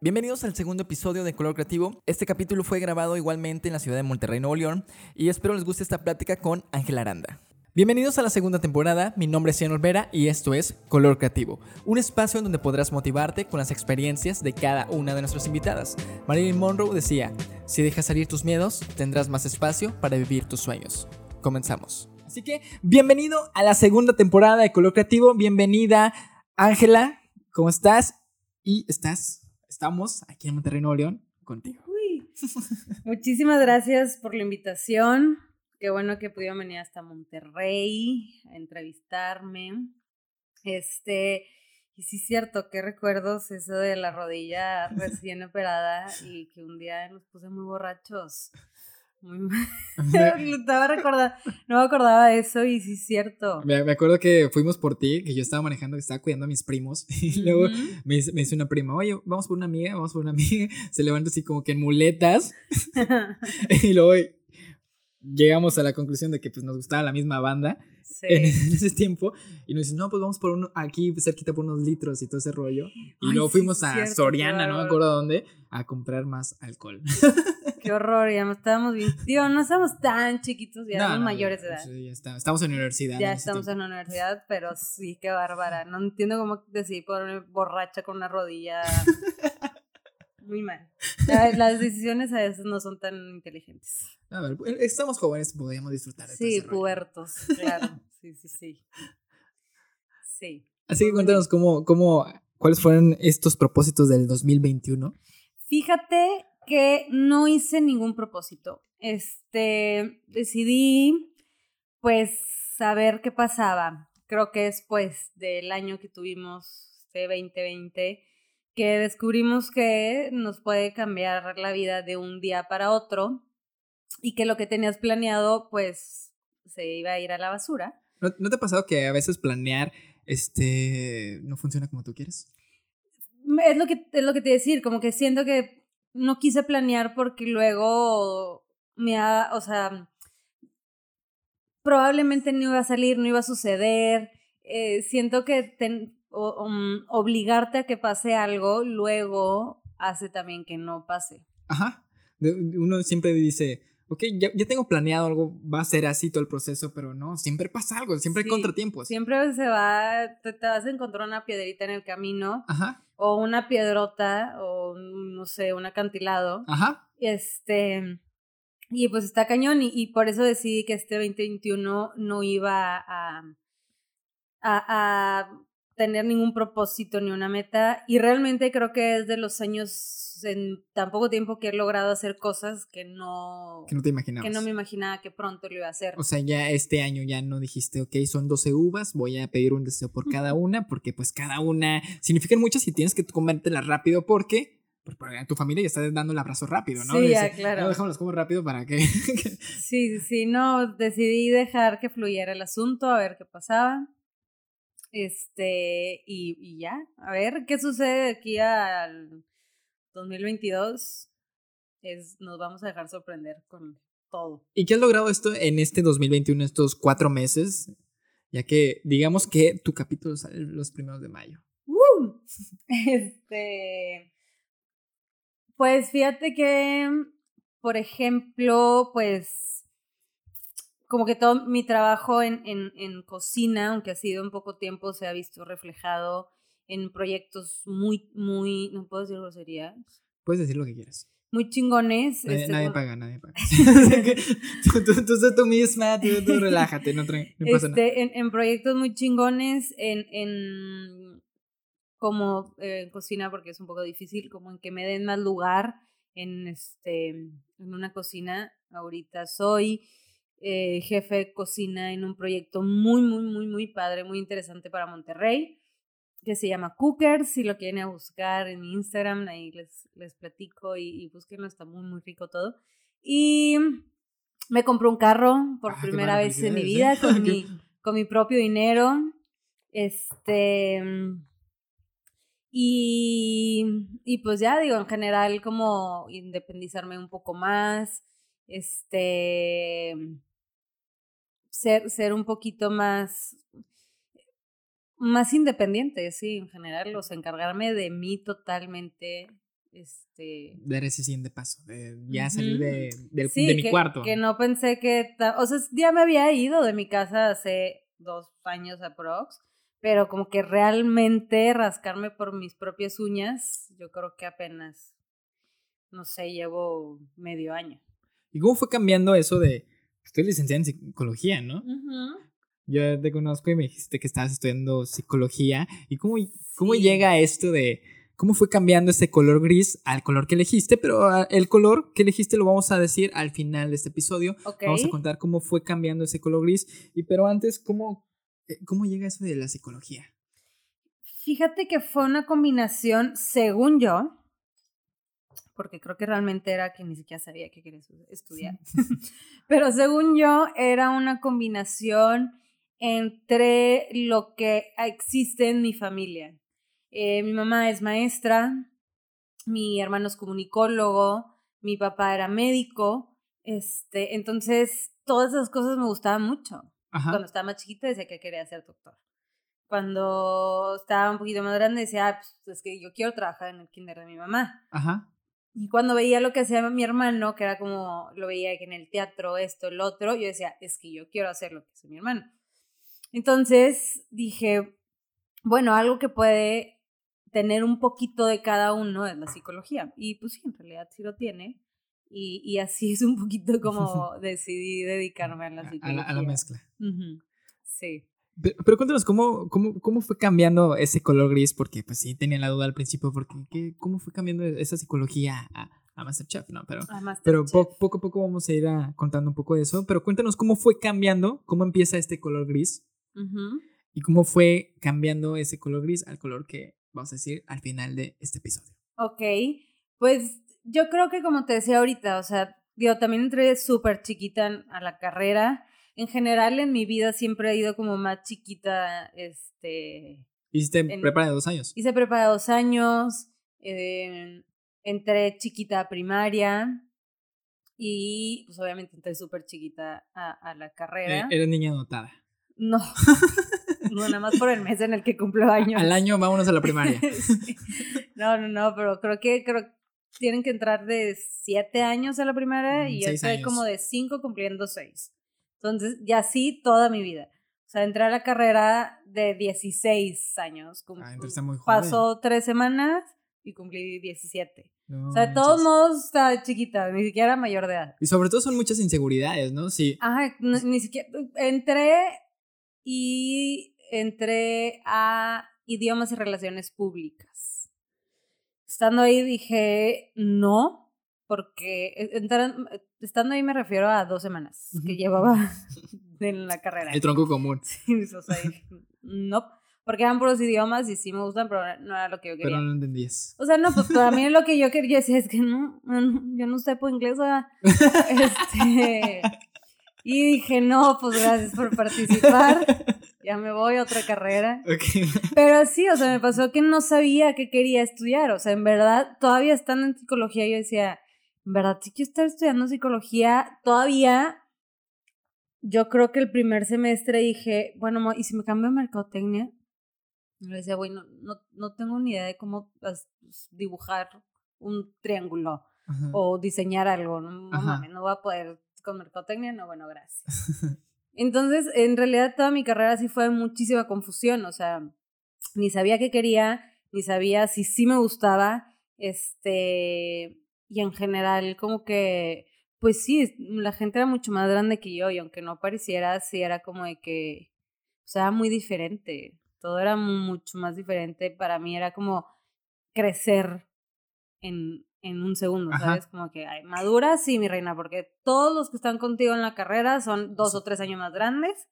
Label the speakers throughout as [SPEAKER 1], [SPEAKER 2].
[SPEAKER 1] Bienvenidos al segundo episodio de Color Creativo. Este capítulo fue grabado igualmente en la ciudad de Monterrey, Nuevo León, y espero les guste esta plática con Ángela Aranda. Bienvenidos a la segunda temporada, mi nombre es Ian Olvera y esto es Color Creativo, un espacio en donde podrás motivarte con las experiencias de cada una de nuestras invitadas. Marilyn Monroe decía, si dejas salir tus miedos, tendrás más espacio para vivir tus sueños. Comenzamos. Así que, bienvenido a la segunda temporada de Color Creativo, bienvenida Ángela, ¿cómo estás? Y estás, estamos aquí en Monterrey, Nuevo León, contigo.
[SPEAKER 2] Uy. Muchísimas gracias por la invitación. Qué bueno que pudieron venir hasta Monterrey a entrevistarme. Este, y sí cierto, qué recuerdos eso de la rodilla recién operada y que un día nos puse muy borrachos. Estaba recordando, no me acordaba de eso y sí es cierto.
[SPEAKER 1] Me, me acuerdo que fuimos por ti, que yo estaba manejando, que estaba cuidando a mis primos. Y luego
[SPEAKER 2] Ujú.
[SPEAKER 1] me, dice- me dice una prima, oye, vamos por una amiga, vamos por una amiga. Se levanta así como que en muletas. y luego llegamos a la conclusión de que pues, nos gustaba la misma banda
[SPEAKER 2] Sí.
[SPEAKER 1] en, en ese tiempo. Y nos dice, no, pues vamos por uno aquí cerquita por unos litros y todo ese rollo. Y
[SPEAKER 2] Ay,
[SPEAKER 1] luego
[SPEAKER 2] sí,
[SPEAKER 1] fuimos a
[SPEAKER 2] cierto,
[SPEAKER 1] Soriana, no me
[SPEAKER 2] claro.
[SPEAKER 1] acuerdo dónde, a comprar más alcohol.
[SPEAKER 2] Qué horror, ya no estábamos bien. Digo, no estábamos tan chiquitos, ya
[SPEAKER 1] No,
[SPEAKER 2] éramos
[SPEAKER 1] no,
[SPEAKER 2] mayores de edad.
[SPEAKER 1] sí, ya está- estamos en universidad.
[SPEAKER 2] Ya
[SPEAKER 1] en
[SPEAKER 2] estamos
[SPEAKER 1] tiempo.
[SPEAKER 2] en la universidad, pero sí, qué bárbara. No entiendo cómo decidí ponerme borracha con una rodilla. Muy mal. La- Las decisiones a veces no son tan inteligentes.
[SPEAKER 1] A ver, estamos jóvenes, podemos disfrutar de todo
[SPEAKER 2] Sí, pubertos, claro. Sí, sí, sí. Sí.
[SPEAKER 1] Así que cuéntanos cómo, cómo, cuáles fueron estos propósitos del 2021.
[SPEAKER 2] Fíjate que no hice ningún propósito. Este, decidí, pues, saber qué pasaba. Creo que después del año que tuvimos, este 2020, que descubrimos que nos puede cambiar la vida de un día para otro y que lo que tenías planeado, pues, se iba a ir a la basura.
[SPEAKER 1] ¿No, no te ha pasado que a veces planear este no funciona como tú quieres?
[SPEAKER 2] Es lo que, es lo que te decir, como que siento que no quise planear porque luego me ha, o sea, probablemente no iba a salir, no iba a suceder. Eh, siento que ten- o- um, obligarte a que pase algo luego hace también que no pase.
[SPEAKER 1] Ajá. Uno siempre dice, ok, ya, ya tengo planeado algo, va a ser así todo el proceso, pero no, siempre pasa algo, siempre
[SPEAKER 2] Sí,
[SPEAKER 1] hay contratiempos.
[SPEAKER 2] Siempre se va, te, te vas a encontrar una piedrita en el camino
[SPEAKER 1] Ajá,
[SPEAKER 2] o una piedrota o no sé, un acantilado.
[SPEAKER 1] ajá.
[SPEAKER 2] Este, y pues está cañón y, y por eso decidí que este 2021 no iba a, a, a tener ningún propósito ni una meta y realmente creo que es de los años en tan poco tiempo que he logrado hacer cosas que no,
[SPEAKER 1] Que no te imaginabas.
[SPEAKER 2] que no me imaginaba que pronto lo iba a hacer.
[SPEAKER 1] O sea, ya este año ya no dijiste, ok, son 12 uvas, voy a pedir un deseo por cada una, porque pues cada una significan muchas y tienes que comértelas rápido porque, porque tu familia ya está dando el abrazo rápido, ¿no?
[SPEAKER 2] Sí, ya,
[SPEAKER 1] Dice,
[SPEAKER 2] claro.
[SPEAKER 1] No, déjamelas como rápido para que...
[SPEAKER 2] Sí, sí, no, decidí dejar que fluyera el asunto, a ver qué pasaba. Este, y, y ya, a ver qué sucede de aquí al 2022. Es, nos vamos a dejar sorprender con todo.
[SPEAKER 1] ¿Y qué has logrado esto en este 2021, estos cuatro meses? Ya que digamos que tu capítulo sale los primeros de mayo.
[SPEAKER 2] ¡Uh! Este, pues fíjate que, por ejemplo, pues como que todo mi trabajo en, en, en cocina, aunque ha sido en poco tiempo, se ha visto reflejado en proyectos muy, muy, no puedo decir groserías,
[SPEAKER 1] Puedes decir lo que quieras.
[SPEAKER 2] muy chingones.
[SPEAKER 1] Nadie,
[SPEAKER 2] este,
[SPEAKER 1] nadie
[SPEAKER 2] como-
[SPEAKER 1] paga, nadie paga. Tú, tú, tú misma, tú, tú relájate, no, tra- no pasa nada.
[SPEAKER 2] este, en, en proyectos muy chingones, en, en como eh, cocina, porque es un poco difícil, como en que me den más lugar en, este, en una cocina. Ahorita soy eh, jefe de cocina en un proyecto muy, muy, muy, muy padre, muy interesante para Monterrey, que se llama Cookers. Si lo quieren a buscar en mi Instagram, ahí les, les platico y, y búsquenlo, está muy, muy rico todo. Y me compré un carro por
[SPEAKER 1] Ah,
[SPEAKER 2] primera vez en mi vida
[SPEAKER 1] felicidades, ¿eh?
[SPEAKER 2] con mi, con mi propio dinero. Este. Y, y pues ya digo, en general, como independizarme un poco más. Este. Ser, ser un poquito más. Más independiente, sí, en general. O sea, encargarme de mí totalmente. este...
[SPEAKER 1] Dar ese siguiente paso, de ya salir
[SPEAKER 2] Ujú.
[SPEAKER 1] de, del-
[SPEAKER 2] Sí,
[SPEAKER 1] de mi
[SPEAKER 2] que,
[SPEAKER 1] cuarto.
[SPEAKER 2] que no pensé que... O sea, ya me había ido de mi casa hace dos años aprox, pero como que realmente rascarme por mis propias uñas, yo creo que apenas, no sé, llevo medio año.
[SPEAKER 1] ¿Y cómo fue cambiando eso de... Estoy licenciada en psicología, ¿no? Yo te conozco y me dijiste que estabas estudiando psicología. ¿Y cómo, cómo llega esto de... ¿Cómo fue cambiando ese color gris al color que elegiste? Pero ah, el color que elegiste lo vamos a decir al final de este episodio.
[SPEAKER 2] Ok.
[SPEAKER 1] Vamos a contar cómo fue cambiando ese color gris. Y pero antes, ¿cómo, eh, cómo llega eso de la psicología?
[SPEAKER 2] Fíjate que fue una combinación, según yo, porque creo que realmente era que ni siquiera sabía que quería estu- estudiar, pero según yo era una combinación entre lo que existe en mi familia. Eh, mi mamá es maestra, mi hermano es comunicólogo, mi papá era médico, este, entonces todas esas cosas me gustaban mucho.
[SPEAKER 1] Ajá.
[SPEAKER 2] Cuando estaba más chiquita decía que quería ser doctor. Cuando estaba un poquito más grande decía, ah, pues es que yo quiero trabajar en el kinder de mi mamá.
[SPEAKER 1] Ajá.
[SPEAKER 2] Y cuando veía lo que hacía mi hermano, que era como, lo veía en el teatro, esto, el otro, yo decía, es que yo quiero hacer lo que hace mi hermano. Entonces dije, bueno, algo que puede tener un poquito de cada uno es la psicología. Y pues sí, en realidad sí lo tiene. Y, y así es un poquito como decidí dedicarme a la
[SPEAKER 1] A, a
[SPEAKER 2] psicología.
[SPEAKER 1] la, a la mezcla.
[SPEAKER 2] Ujú, Sí.
[SPEAKER 1] Pero, pero cuéntanos, ¿cómo, cómo, ¿cómo fue cambiando ese color gris? Porque pues sí tenía la duda al principio, porque ¿qué- ¿cómo fue cambiando esa psicología a, a Masterchef? ¿no? Pero,
[SPEAKER 2] a
[SPEAKER 1] pero po- poco a poco vamos a ir a- contando un poco de eso. Pero cuéntanos cómo fue cambiando, cómo empieza este color gris y cómo fue cambiando ese color gris al color que vamos a decir al final de este episodio.
[SPEAKER 2] Ok, pues yo creo que como te decía ahorita, o sea, digo, también entré súper chiquita a la carrera. En general en mi vida siempre he ido como más chiquita, este,
[SPEAKER 1] Hiciste
[SPEAKER 2] En-
[SPEAKER 1] prepa de dos años.
[SPEAKER 2] hice prepa de dos años, eh, entré chiquita a primaria y pues obviamente entré súper chiquita a, a la
[SPEAKER 1] Eh,
[SPEAKER 2] carrera.
[SPEAKER 1] eres niña dotada.
[SPEAKER 2] No, no, nada más por el mes en el que cumplo años.
[SPEAKER 1] Al año vámonos a la primaria.
[SPEAKER 2] Sí. No, no, no, pero creo que creo tienen que entrar de siete años a la primera
[SPEAKER 1] Mm,
[SPEAKER 2] y yo estoy
[SPEAKER 1] años.
[SPEAKER 2] como de cinco cumpliendo seis. Entonces, ya sí toda mi vida. O sea, entré a la carrera de 16 años.
[SPEAKER 1] Ah, entonces está muy joven.
[SPEAKER 2] Pasó tres semanas y cumplí 17.
[SPEAKER 1] No
[SPEAKER 2] O sea, de todos modos estaba chiquita, ni siquiera mayor de edad.
[SPEAKER 1] Y sobre todo son muchas inseguridades, ¿no? Sí.
[SPEAKER 2] Ajá, no- ni siquiera. Entré y entré a idiomas y relaciones públicas. Estando ahí dije no, porque e- entrar- estando ahí me refiero a dos semanas que llevaba en la carrera.
[SPEAKER 1] El tronco común.
[SPEAKER 2] Sí, o sea, no, porque eran puros idiomas y sí me gustan, pero no era lo que yo quería.
[SPEAKER 1] Pero no entendías.
[SPEAKER 2] O sea, no, pues para mí lo que yo quería decía es que no, yo no sé por inglés. Este, y dije, no, pues gracias por participar, ya me voy a otra carrera. Pero sí, o sea, me pasó que no sabía qué quería estudiar, o sea, en verdad, todavía estando en psicología, yo decía, verdad, sí quiero estar estudiando psicología, todavía, yo creo que el primer semestre dije, bueno, ¿y si me cambio a mercadotecnia? Y le decía, bueno, no, no tengo ni idea de cómo pues, dibujar un triángulo
[SPEAKER 1] Ajá.
[SPEAKER 2] o diseñar algo. No, no mames, no voy a poder con mercadotecnia, no, bueno, gracias. Entonces, en realidad toda mi carrera sí fue muchísima confusión, o sea, ni sabía qué quería, ni sabía si sí me gustaba, este, y en general como que, pues sí, la gente era mucho más grande que yo y aunque no pareciera, sí era como de que, o sea, muy diferente, todo era mucho más diferente, para mí era como crecer en, en un segundo,
[SPEAKER 1] Ajá.
[SPEAKER 2] ¿sabes? Como que, ay, madura, sí, mi reina, porque todos los que están contigo en la carrera son dos o tres años más grandes.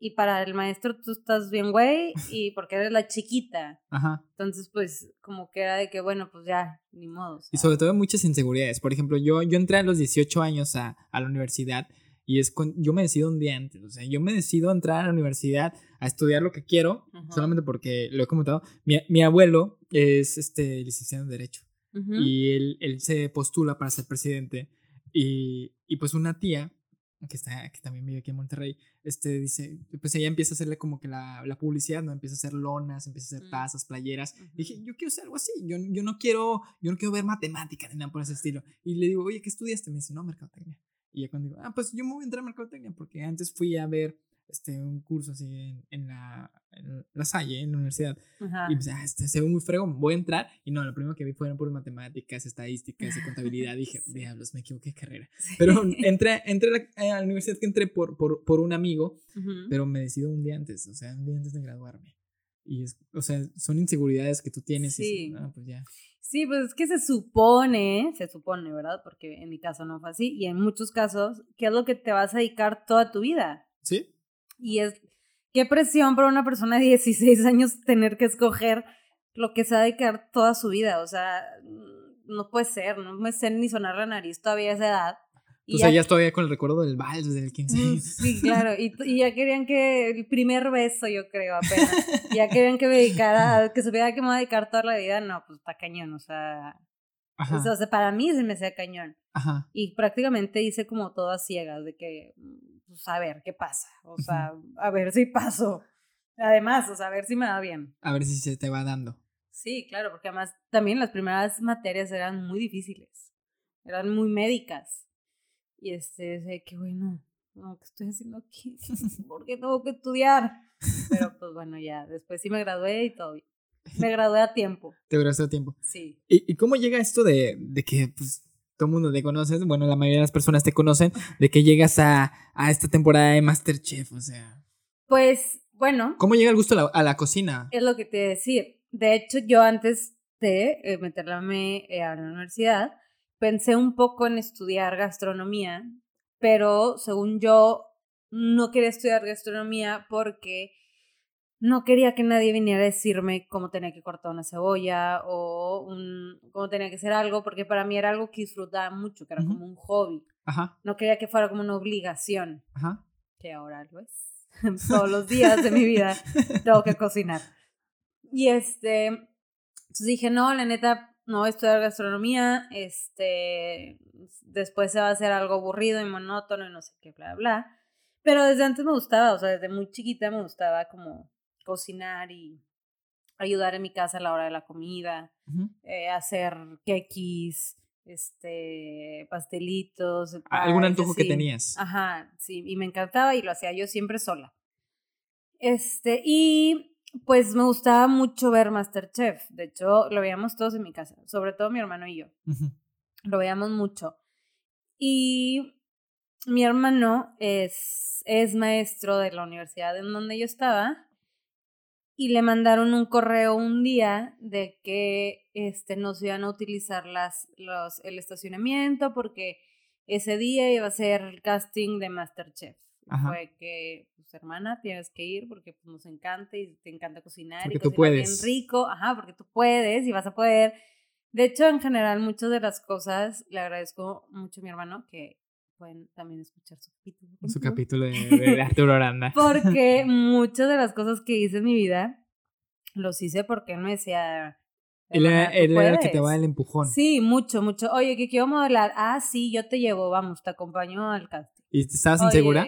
[SPEAKER 2] Y para el maestro tú estás bien, güey, y porque eres la chiquita.
[SPEAKER 1] Ajá.
[SPEAKER 2] Entonces, pues, como que era de que, bueno, pues ya, ni modo. o
[SPEAKER 1] Y sobre todo muchas inseguridades. Por ejemplo, yo, yo entré a los 18 años a, a la universidad y es con, yo me decido un día antes. O sea, yo me decido entrar a la universidad a estudiar lo que quiero,
[SPEAKER 2] Ajá.
[SPEAKER 1] solamente porque lo he comentado. Mi, mi abuelo es este, licenciado en Derecho y él, él se postula para ser presidente. Y, y pues una tía que, está, que también vive aquí en Monterrey, este, dice, pues ella empieza a hacerle como que la, la publicidad, ¿no? Empieza a hacer lonas, empieza a hacer
[SPEAKER 2] Mm.
[SPEAKER 1] tazas, playeras.
[SPEAKER 2] Ujú.
[SPEAKER 1] Dije, yo quiero hacer algo así, yo, yo no quiero, yo no quiero ver matemática ni nada por ese estilo. Y le digo, oye, ¿qué estudiaste? Me dice, no, mercadotecnia. Y ya cuando digo, ah, pues yo me voy a entrar a mercadotecnia, porque antes fui a ver este, un curso así en, en la, en la Salle, en la universidad.
[SPEAKER 2] Ajá.
[SPEAKER 1] Y pues, ah, este se ve muy fregón, voy a entrar. Y no, lo primero que vi fueron por matemáticas, estadísticas y contabilidad. Dije, diablos, me equivoqué de carrera.
[SPEAKER 2] Sí.
[SPEAKER 1] Pero entré, entré a la, a la universidad que entré por, por, por un amigo,
[SPEAKER 2] Ujú.
[SPEAKER 1] pero me decido un día antes, o sea, un día antes de graduarme. Y es, o sea, son inseguridades que tú tienes. Y
[SPEAKER 2] Sí.
[SPEAKER 1] dices, ah, pues ya.
[SPEAKER 2] Sí, pues es que se supone, se supone, ¿verdad? Porque en mi caso no fue así. Y en muchos casos, ¿qué es lo que te vas a dedicar toda tu vida?
[SPEAKER 1] ¿Sí?
[SPEAKER 2] Y es, qué presión para una persona de 16 años tener que escoger lo que se va a dedicar toda su vida. O sea, mm, no puede ser, no me sé ni sonar la nariz todavía a esa edad. Y
[SPEAKER 1] Tú seguías todavía con el recuerdo del vals desde el 15
[SPEAKER 2] Mm,
[SPEAKER 1] años.
[SPEAKER 2] Sí, claro. Y, y ya querían que el primer beso, yo creo, apenas. Ya querían que me dedicara, que supiera que me voy a dedicar toda la vida. No, pues está cañón. O sea,
[SPEAKER 1] Ajá.
[SPEAKER 2] o sea, para mí se me hacía cañón.
[SPEAKER 1] Ajá.
[SPEAKER 2] Y prácticamente hice como todo a ciegas, de que, mm, pues a ver qué pasa. O sea, a ver si paso. Además, o sea, a ver si me va bien.
[SPEAKER 1] A ver si se te va dando.
[SPEAKER 2] Sí, claro, porque además también las primeras materias eran muy difíciles. Eran muy médicas. Y este, de que bueno, no, ¿qué estoy haciendo aquí? ¿Por qué tengo que estudiar? Pero pues bueno, ya, después sí me gradué y todo bien. Me gradué a tiempo,
[SPEAKER 1] Te duraste tiempo.
[SPEAKER 2] sí.
[SPEAKER 1] ¿Y, y cómo llega esto de, de que pues, todo el mundo te conoce? Bueno, la mayoría de las personas te conocen, de que llegas a, a esta temporada de Masterchef, o sea.
[SPEAKER 2] Pues bueno,
[SPEAKER 1] ¿Cómo llega el gusto a la, a la cocina?
[SPEAKER 2] es lo que te iba a decir. De hecho, yo antes de eh, meterme eh, a la universidad, pensé un poco en estudiar gastronomía, pero según yo, no quería estudiar gastronomía porque no quería que nadie viniera a decirme cómo tenía que cortar una cebolla o un, cómo tenía que hacer algo, porque para mí era algo que disfrutaba mucho, que era como un hobby.
[SPEAKER 1] Ajá,
[SPEAKER 2] No quería que fuera como una obligación,
[SPEAKER 1] ajá.
[SPEAKER 2] que ahora lo es. Todos los días de mi vida tengo que cocinar. Y este, entonces dije, no, la neta, no voy a estudiar gastronomía, este, después se va a hacer algo aburrido y monótono y no sé qué, bla, bla. Pero desde antes me gustaba, o sea, desde muy chiquita me gustaba como cocinar y ayudar en mi casa a la hora de la comida, eh, hacer quequis, este, pastelitos.
[SPEAKER 1] ¿Algún
[SPEAKER 2] pies,
[SPEAKER 1] antojo que tenías?
[SPEAKER 2] Ajá, sí, y me encantaba y lo hacía yo siempre sola. Este, y pues me gustaba mucho ver Masterchef. De hecho, lo veíamos todos en mi casa, sobre todo mi hermano y yo. Lo veíamos mucho. Y mi hermano es, es maestro de la universidad en donde yo estaba. Y le mandaron un correo un día de que este, nos iban a utilizar las, los, el estacionamiento porque ese día iba a ser el casting de Masterchef.
[SPEAKER 1] Ajá.
[SPEAKER 2] Fue que, pues hermana, tienes que ir porque pues, nos encanta y te encanta cocinar
[SPEAKER 1] Porque
[SPEAKER 2] y
[SPEAKER 1] tú
[SPEAKER 2] bien
[SPEAKER 1] puedes.
[SPEAKER 2] rico. Ajá, porque tú puedes y vas a poder. De hecho, en general, muchas de las cosas le agradezco mucho a mi hermano que pueden también escuchar su capítulo.
[SPEAKER 1] Su capítulo de, de Arturo Aranda.
[SPEAKER 2] Porque muchas de las cosas que hice en mi vida los hice porque él me decía.
[SPEAKER 1] Él era,
[SPEAKER 2] "Hermana, tú
[SPEAKER 1] él era el que te
[SPEAKER 2] puedes".
[SPEAKER 1] va el empujón.
[SPEAKER 2] Sí, mucho, mucho. Oye, que quiero modelar. Ah, sí, yo te llevo, vamos, te acompaño al casting.
[SPEAKER 1] ¿Y estabas
[SPEAKER 2] Oye,
[SPEAKER 1] insegura?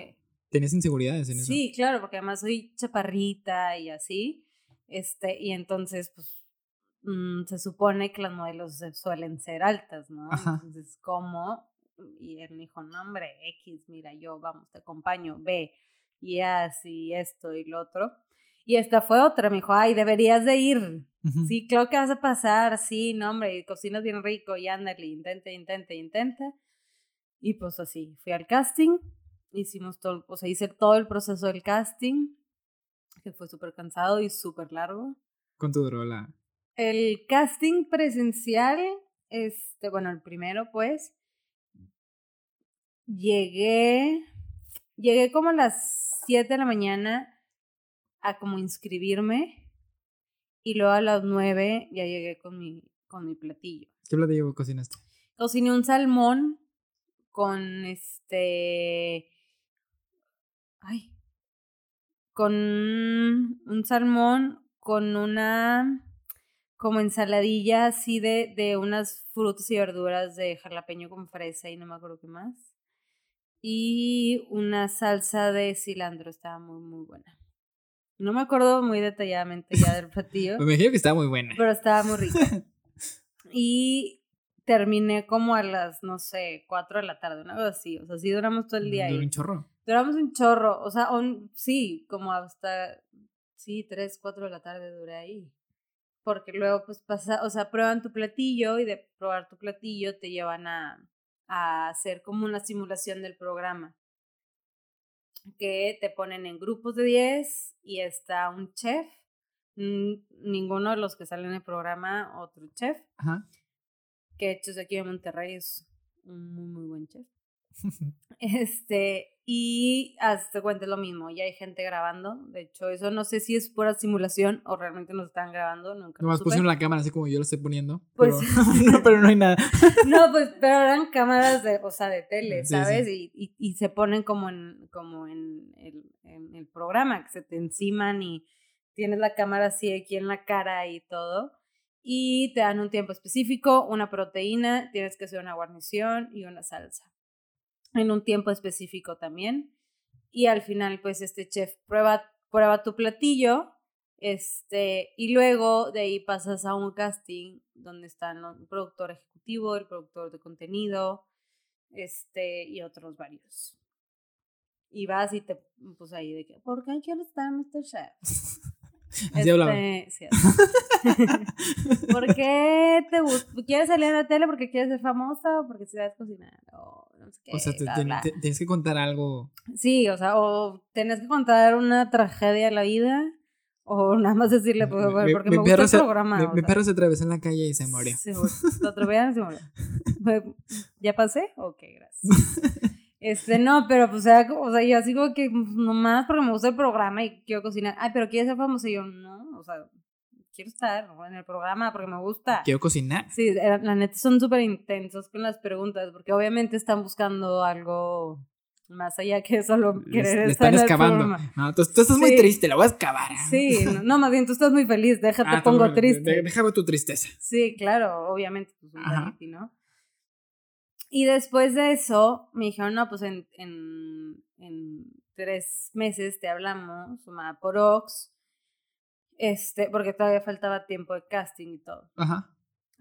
[SPEAKER 1] ¿Tenías inseguridades en eso?
[SPEAKER 2] Sí, claro, porque además soy chaparrita y así. Este, y entonces, pues, mm, se supone que las modelos suelen ser altas, ¿no?
[SPEAKER 1] Ajá.
[SPEAKER 2] Entonces, ¿cómo? Y él me dijo, no, hombre, X, mira, yo, vamos, te acompaño, ve, y así, esto y lo otro. Y esta fue otra, me dijo, ay, deberías de ir. Sí, creo que vas a pasar, sí, no, hombre, y cocinas bien rico, y ándale, intenta, intenta, intenta. Y pues así, fui al casting, hicimos todo, o sea, hice todo el proceso del casting, que fue súper cansado y súper largo.
[SPEAKER 1] ¿Cuánto duró la...?
[SPEAKER 2] El casting presencial, este, bueno, el primero, pues, llegué, llegué como a las 7 de la mañana a como inscribirme y luego a las 9 ya llegué con mi, con mi platillo.
[SPEAKER 1] ¿Qué platillo cocinaste?
[SPEAKER 2] Cociné un salmón con este. Ay. Con un salmón con una. Como ensaladilla así de, de unas frutas y verduras de jalapeño con fresa y no me acuerdo qué más. Y una salsa de cilantro. Estaba muy, muy buena. No me acuerdo muy detalladamente ya del platillo.
[SPEAKER 1] me imagino que estaba muy buena.
[SPEAKER 2] Pero estaba muy rica. y terminé como a las, no sé, 4 de la tarde, una cosa así. O sea, sí duramos todo el día ahí.
[SPEAKER 1] un chorro?
[SPEAKER 2] Duramos un chorro. O sea, sí, como hasta, sí, 3, 4 de la tarde duré ahí. Porque luego, pues pasa, o sea, prueban tu platillo y de probar tu platillo te llevan a, a hacer como una simulación del programa. Que te ponen en grupos de 10 y está un chef, ninguno de los que salen en el programa, otro chef. Ajá que de hecho es aquí en Monterrey, es un muy, muy buen chef. este, y hasta cuenta lo mismo, ya hay gente grabando. De hecho, eso no sé si es pura simulación o realmente nos están grabando. Nunca.
[SPEAKER 1] Nomás pusieron la cámara así como yo lo estoy poniendo. Pues, pero, no, pero no hay nada.
[SPEAKER 2] no, pues, pero eran cámaras de, o sea, de tele, ¿sabes? Y, y, y, se ponen como en, como en el, en el programa, que se te enciman y tienes la cámara así aquí en la cara y todo y te dan un tiempo específico, una proteína, tienes que hacer una guarnición y una salsa. En un tiempo específico también. Y al final, pues este chef prueba, prueba tu platillo. Este, y luego de ahí pasas a un casting donde están el productor ejecutivo, el productor de contenido, este, y otros varios. Y vas y te, pues ahí de que, ¿por qué quieres estar en este chef?
[SPEAKER 1] Así hablaba.
[SPEAKER 2] Este, ¿Por qué te ¿Quieres salir a la tele porque quieres ser famosa o porque sabes cocinar? O, no sé qué,
[SPEAKER 1] o sea, tienes que contar algo.
[SPEAKER 2] Sí, o sea, o tienes que contar una tragedia de la vida o nada más decirle, pues, porque me gusta el programa.
[SPEAKER 1] Mi, perro se atravesó en la calle y se murió.
[SPEAKER 2] Se, lo atropellaron y se murió. ¿Ya pasé? Ok, gracias. Este, no, pero pues, o sea, o sea, yo así como que pues, nomás porque me gusta el programa y quiero cocinar. Ay, pero ¿quieres ser famoso? Y yo, no, o sea, quiero estar en el programa porque me gusta.
[SPEAKER 1] Quiero cocinar.
[SPEAKER 2] Sí, la neta son súper intensos con las preguntas porque obviamente están buscando algo más allá que solo querer
[SPEAKER 1] le, estar están excavando. No, tú, estás muy triste, la voy a excavar.
[SPEAKER 2] Sí, no, más bien tú estás muy feliz, déjate, ah, pongo triste.
[SPEAKER 1] déjame tu tristeza.
[SPEAKER 2] Sí, claro, obviamente, pues un reality, ¿no? Y después de eso me dijeron, no, pues en, en, en tres meses te hablamos, por Ox, este, porque todavía faltaba tiempo de casting y todo. Ajá.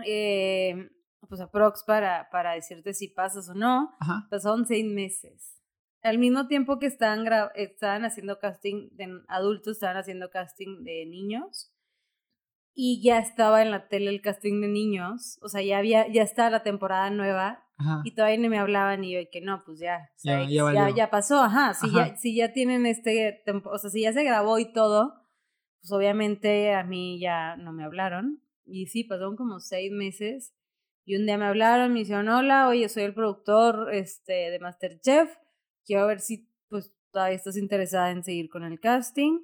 [SPEAKER 2] Eh, pues a Prox para, para decirte si pasas o no. Ajá. Pasaron seis meses. Al mismo tiempo que estaban, estaban haciendo casting de adultos, estaban haciendo casting de niños. Y ya estaba en la tele el casting de niños. O sea, ya había, ya estaba la temporada nueva y todavía no me hablaban y yo que no, pues ya, ya, ya, pasó, ajá, si, Ya, si ya tienen este, o sea, si ya se grabó y todo, pues obviamente a mí ya no me hablaron. Y sí, pasaron como seis meses y un día me hablaron, me dijeron, hola, oye, soy el productor este, de Masterchef, quiero ver si pues todavía estás interesada en seguir con el casting.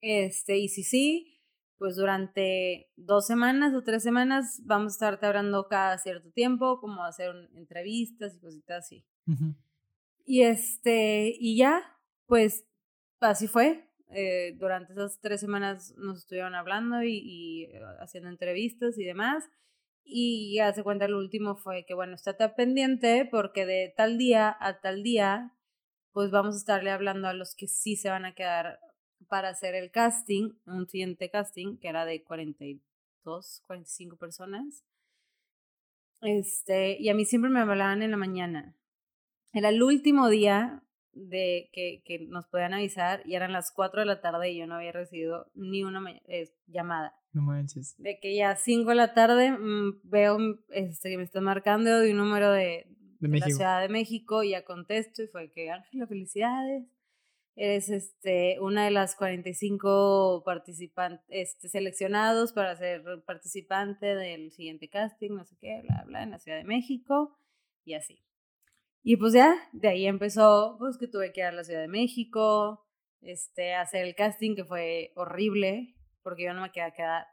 [SPEAKER 2] Este, y si sí, pues durante dos semanas o tres semanas vamos a estarte hablando cada cierto tiempo, como hacer entrevistas y cositas así. Y este, y ya, pues así fue. Eh, durante esas tres semanas nos estuvieron hablando y, y, eh, haciendo entrevistas y demás. Y ya se cuenta, el último fue que, bueno, estate pendiente porque de tal día a tal día, pues vamos a estarle hablando a los que sí se van a quedar para hacer el casting, un siguiente casting, que era de 42, 45 personas. Este, y a mí siempre me hablaban en la mañana. Era el último día de que, que nos podían avisar y eran las 4 de la tarde y yo no había recibido ni una llamada.
[SPEAKER 1] No manches.
[SPEAKER 2] De que ya a 5 de la tarde mm, veo este, que me están marcando de un número de, de, la Ciudad de México y ya contesto y fue que Ángela, felicidades eres este, una de las 45 participantes este, seleccionados para ser participante del siguiente casting, no sé qué, bla, bla, en la Ciudad de México y así. Y pues ya, de ahí empezó, pues que tuve que ir a la Ciudad de México, este, hacer el casting que fue horrible, porque yo no me quedé quedar,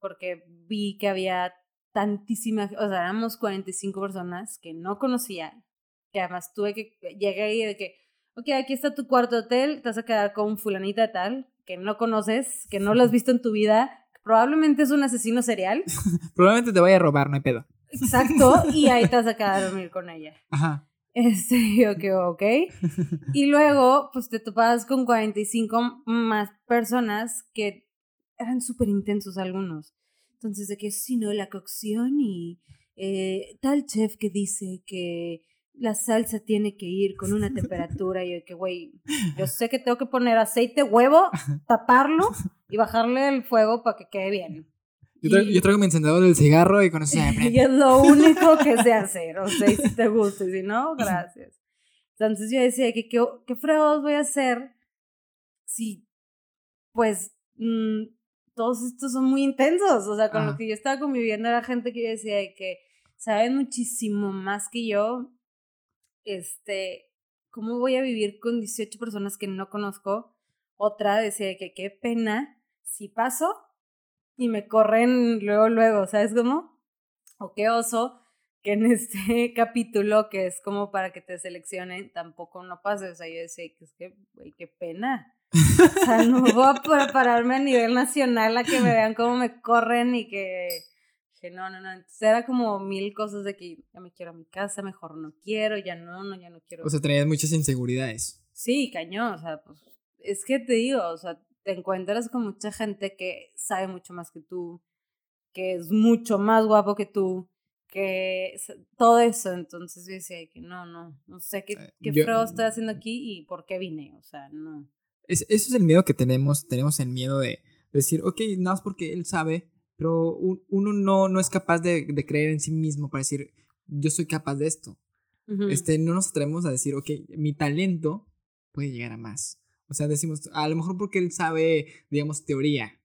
[SPEAKER 2] porque vi que había tantísimas, o sea, éramos 45 personas que no conocía, que además tuve que, llegué ahí de que, ok, aquí está tu cuarto hotel, te vas a quedar con fulanita tal, que no conoces, que no lo has visto en tu vida, probablemente es un asesino serial.
[SPEAKER 1] probablemente te vaya a robar, no hay pedo.
[SPEAKER 2] Exacto, y ahí te vas a quedar a dormir con ella. Ajá. Este, yo que ok. Y luego, pues te topabas con 45 más personas que eran súper intensos algunos. Entonces, de que si no, la cocción y eh, tal chef que dice que la salsa tiene que ir con una temperatura y yo que, güey, yo sé que tengo que poner aceite, huevo, taparlo y bajarle el fuego para que quede bien.
[SPEAKER 1] Yo, traigo, mi encendedor del cigarro y con eso se
[SPEAKER 2] Y es lo único que sé hacer, o sea, si te gusta y si no, gracias. Entonces yo decía que qué, qué fregados voy a hacer si, pues, mm, todos estos son muy intensos, o sea, con lo que yo estaba conviviendo era gente que yo decía que saben muchísimo más que yo, este, ¿cómo voy a vivir con 18 personas que no conozco? Otra decía que qué pena si paso y me corren luego, luego, ¿sabes cómo? O qué oso que en este capítulo, que es como para que te seleccionen, tampoco no pase. O sea, yo decía que es que, güey, qué pena. O sea, no voy a prepararme a nivel nacional a que me vean cómo me corren y que, que no, no, no. Entonces era como mil cosas de que ya me quiero a mi casa, mejor no quiero, ya no, no, ya no quiero.
[SPEAKER 1] O sea, tenías muchas inseguridades.
[SPEAKER 2] Sí, cañón, o sea, pues es que te digo, o sea, te encuentras con mucha gente que sabe mucho más que tú, que es mucho más guapo que tú, que todo eso. Entonces yo decía que no, no, no sé qué, qué estoy haciendo aquí y por qué vine, o sea, no.
[SPEAKER 1] Es, eso es el miedo que tenemos, tenemos el miedo de decir, ok, nada más porque él sabe, pero uno no, no es capaz de, de creer en sí mismo para decir, yo soy capaz de esto. este, no nos atrevemos a decir, ok, mi talento puede llegar a más. O sea, decimos, a lo mejor porque él sabe, digamos, teoría,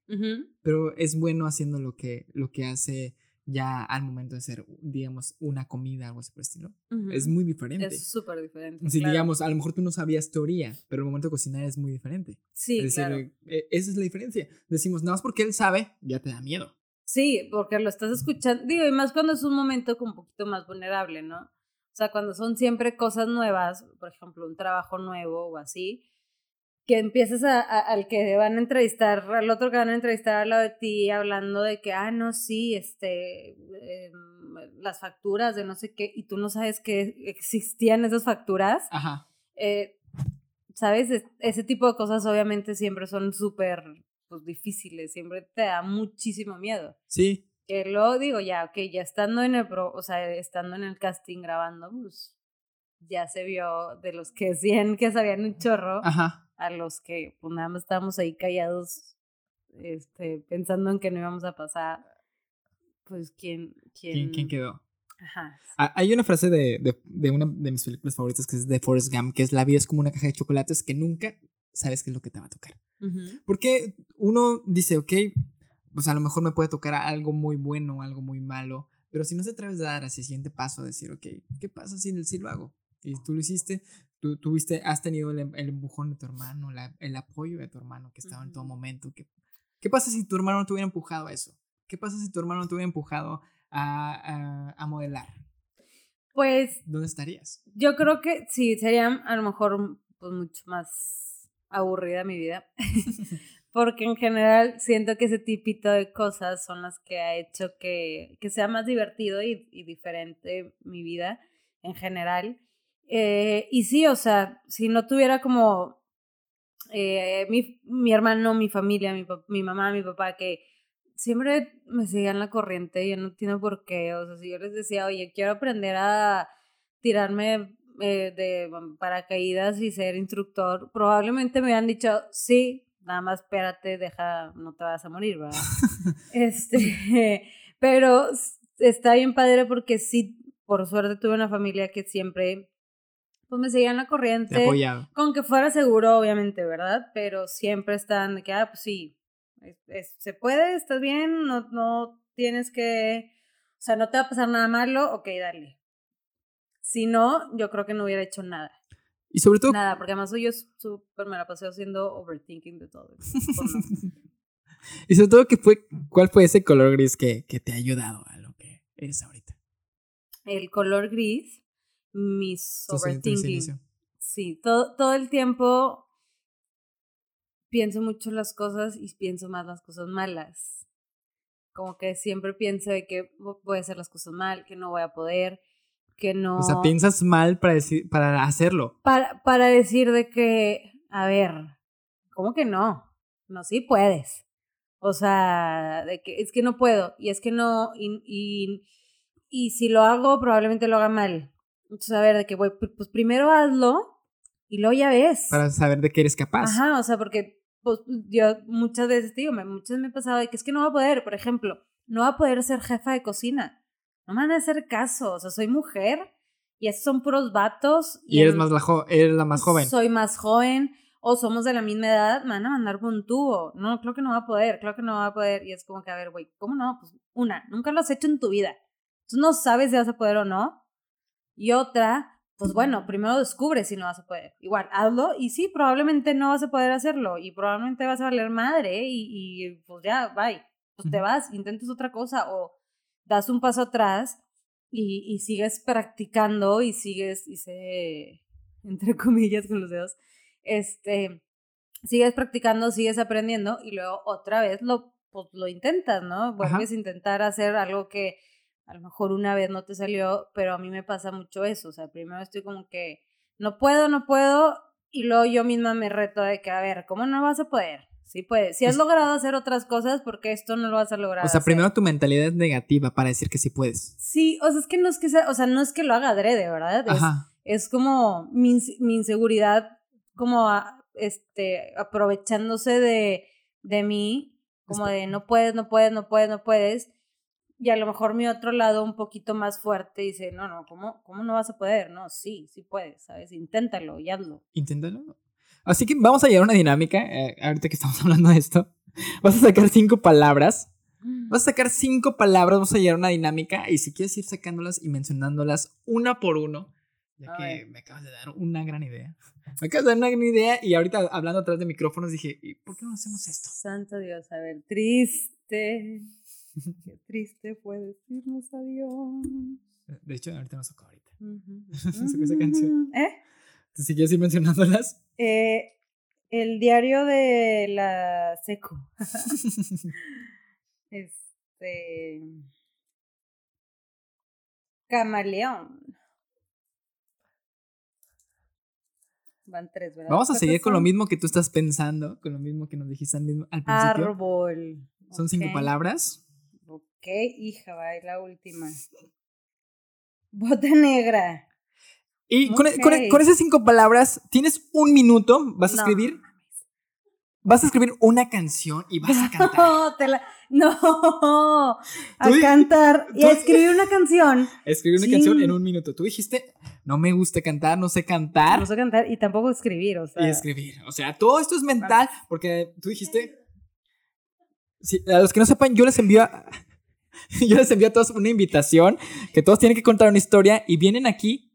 [SPEAKER 1] pero es bueno haciendo lo que, lo que hace ya al momento de ser, digamos, una comida, algo así por el estilo. Es muy diferente.
[SPEAKER 2] Es súper diferente.
[SPEAKER 1] Si, digamos, a lo mejor tú no sabías teoría, pero el momento de cocinar es muy diferente.
[SPEAKER 2] Sí,
[SPEAKER 1] es decir, e, esa es la diferencia. Decimos, nada más porque él sabe, ya te da miedo.
[SPEAKER 2] Sí, porque lo estás escuchando. Digo, y más cuando es un momento un poquito más vulnerable, ¿no? O sea, cuando son siempre cosas nuevas, por ejemplo, un trabajo nuevo o así, que empieces a, al que van a entrevistar, al otro que van a entrevistar al lado de ti, hablando de que, ah, no, sí, este, em, las facturas de no sé qué, y tú no sabes que existían esas facturas.
[SPEAKER 1] Ajá.
[SPEAKER 2] Eh, ¿Sabes? ese tipo de cosas obviamente siempre son súper pues, difíciles, siempre te da muchísimo miedo.
[SPEAKER 1] Sí.
[SPEAKER 2] Que luego digo, ya, ok, ya estando en el, pro, o sea, estando en el casting grabando, pues ya se vio de los que decían que sabían un chorro.
[SPEAKER 1] Ajá
[SPEAKER 2] a los que pues nada más estábamos ahí callados, este, pensando en que no íbamos a pasar, pues quién, quién...
[SPEAKER 1] ¿Quién, quedó?
[SPEAKER 2] Ajá.
[SPEAKER 1] Hay una frase de, de, de, una de mis películas favoritas que es de Forrest Gump, que es la vida es como una caja de chocolates que nunca sabes qué es lo que te va a tocar. Porque uno dice, ok, pues a lo mejor me puede tocar algo muy bueno, algo muy malo, pero si no se atreves a dar ese siguiente paso, a decir, ok, ¿qué pasa si, si lo hago? Y tú lo hiciste, tú tuviste, has tenido el, empujón de tu hermano, el apoyo de tu hermano que estaba en todo momento. ¿Qué, ¿Qué pasa si tu hermano no te hubiera empujado a eso? ¿Qué pasa si tu hermano no te hubiera empujado a, a, modelar?
[SPEAKER 2] Pues...
[SPEAKER 1] ¿Dónde estarías?
[SPEAKER 2] Yo creo que sí, sería a lo mejor pues, mucho más aburrida mi vida. Porque en general siento que ese tipito de cosas son las que ha hecho que, que sea más divertido y, y diferente mi vida en general. Eh, y sí, o sea, si no tuviera como eh, mi, mi, hermano, mi familia, mi, mi mamá, mi papá, que siempre me seguían la corriente, yo no entiendo por qué, o sea, si yo les decía, oye, quiero aprender a tirarme eh, de paracaídas y ser instructor, probablemente me hubieran dicho, sí, nada más espérate, deja, no te vas a morir, ¿verdad? este, pero está bien padre porque sí, por suerte tuve una familia que siempre pues me seguían la corriente. Con que fuera seguro, obviamente, ¿verdad? Pero siempre están de que, ah, pues sí, se puede, estás bien, no, no tienes que, o sea, no te va a pasar nada malo, ok, dale. Si no, yo creo que no hubiera hecho nada.
[SPEAKER 1] Y sobre todo...
[SPEAKER 2] Nada, porque además yo súper me la pasé haciendo overthinking de todo.
[SPEAKER 1] y sobre todo, ¿qué fue, ¿cuál fue ese color gris que, que te ha ayudado a lo que eres ahorita?
[SPEAKER 2] El color gris mis overthinking. Sí, todo, todo el tiempo pienso mucho las cosas y pienso más las cosas malas. Como que siempre pienso de que voy a hacer las cosas mal, que no voy a poder. que no...
[SPEAKER 1] O sea, piensas mal para, decir, para hacerlo.
[SPEAKER 2] Para, para decir de que, a ver, ¿cómo que no? No, sí puedes. O sea, de que es que no puedo y es que no, y, y, y si lo hago, probablemente lo haga mal. Entonces, a ver, de que, güey, pues primero hazlo y luego ya ves.
[SPEAKER 1] Para saber de qué eres capaz.
[SPEAKER 2] Ajá, o sea, porque pues, yo muchas veces digo, me, muchas veces me he pasado de que es que no va a poder, por ejemplo, no va a poder ser jefa de cocina. No me van a hacer caso, o sea, soy mujer y estos son puros vatos.
[SPEAKER 1] Y, eres, más la eres la más joven.
[SPEAKER 2] Soy más joven o somos de la misma edad, me van a mandar un tubo. No, creo que no va a poder, creo que no va a poder. Y es como que, a ver, güey, ¿cómo no? Pues una, nunca lo has hecho en tu vida. Tú no sabes si vas a poder o no. Y otra, pues bueno, primero descubre si no vas a poder. Igual, hazlo y sí, probablemente no vas a poder hacerlo y probablemente vas a valer madre y, y pues ya, bye. Pues te vas, intentas otra cosa o das un paso atrás y, y sigues practicando y sigues, y se, entre comillas con los dedos, este, sigues practicando, sigues aprendiendo y luego otra vez lo, pues, lo intentas, ¿no? Vuelves a intentar hacer algo que a lo mejor una vez no te salió, pero a mí me pasa mucho eso, o sea, primero estoy como que no puedo, no puedo, y luego yo misma me reto de que, a ver, ¿cómo no vas a poder? Sí puedes. Si has logrado hacer otras cosas, ¿por qué esto no lo vas a lograr?
[SPEAKER 1] O sea, primero tu mentalidad es negativa para decir que sí puedes.
[SPEAKER 2] Sí, o sea, es que no es que sea, o sea, no es que lo haga adrede, ¿verdad? Es, Ajá. es como mi, mi, inseguridad, como este, aprovechándose de, de mí, como de no puedes, no puedes, no puedes, no puedes y a lo mejor mi otro lado un poquito más fuerte dice, no, no, ¿cómo, cómo no vas a poder? No, sí, sí puedes, ¿sabes? Inténtalo y hazlo.
[SPEAKER 1] Inténtalo. Así que vamos a llevar una dinámica, eh, ahorita que estamos hablando de esto. Vas a sacar cinco palabras. Mm. Vas a sacar cinco palabras, vamos a llevar una dinámica y si quieres ir sacándolas y mencionándolas una por uno, ya que me acabas de dar una gran idea. Me acabas de dar una gran idea y ahorita hablando atrás de micrófonos dije, ¿y por qué no hacemos esto?
[SPEAKER 2] Santo Dios, a ver, triste. Qué triste fue decirnos adiós.
[SPEAKER 1] De hecho, ahorita nos tocó ahorita. esa canción. ¿Eh? ¿Si quieres ir mencionándolas?
[SPEAKER 2] Eh, el diario de la seco. este. Camaleón. Van tres, ¿verdad?
[SPEAKER 1] Vamos a seguir con lo mismo que tú estás pensando, con lo mismo que nos dijiste al, mismo, al principio.
[SPEAKER 2] Árbol.
[SPEAKER 1] Son cinco palabras.
[SPEAKER 2] Ok, hija, va, la última. Bota negra.
[SPEAKER 1] Y con, e, con, e, con, esas cinco palabras, tienes un minuto, vas a escribir. Vas a escribir una canción y vas a cantar.
[SPEAKER 2] No, te la, no, a cantar y a escribir una canción.
[SPEAKER 1] Escribir una canción en un minuto. Tú dijiste, no me gusta cantar, no sé cantar.
[SPEAKER 2] No sé cantar y tampoco escribir, o sea.
[SPEAKER 1] Y escribir. O sea, todo esto es mental porque tú dijiste. a los que no sepan, yo les envío a, yo les envío a todos una invitación, que todos tienen que contar una historia y vienen aquí,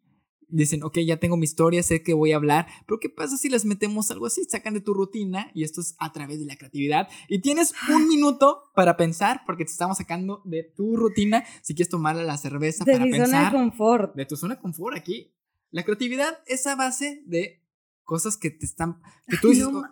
[SPEAKER 1] dicen, ok, ya tengo mi historia, sé que voy a hablar, pero ¿qué pasa si les metemos algo así? Sacan de tu rutina y esto es a través de la creatividad y tienes un minuto para pensar porque te estamos sacando de tu rutina, si quieres tomar la cerveza
[SPEAKER 2] de
[SPEAKER 1] para
[SPEAKER 2] mi zona de confort.
[SPEAKER 1] De tu zona de confort aquí. La creatividad es a base de cosas que te están, que tú dices, oh,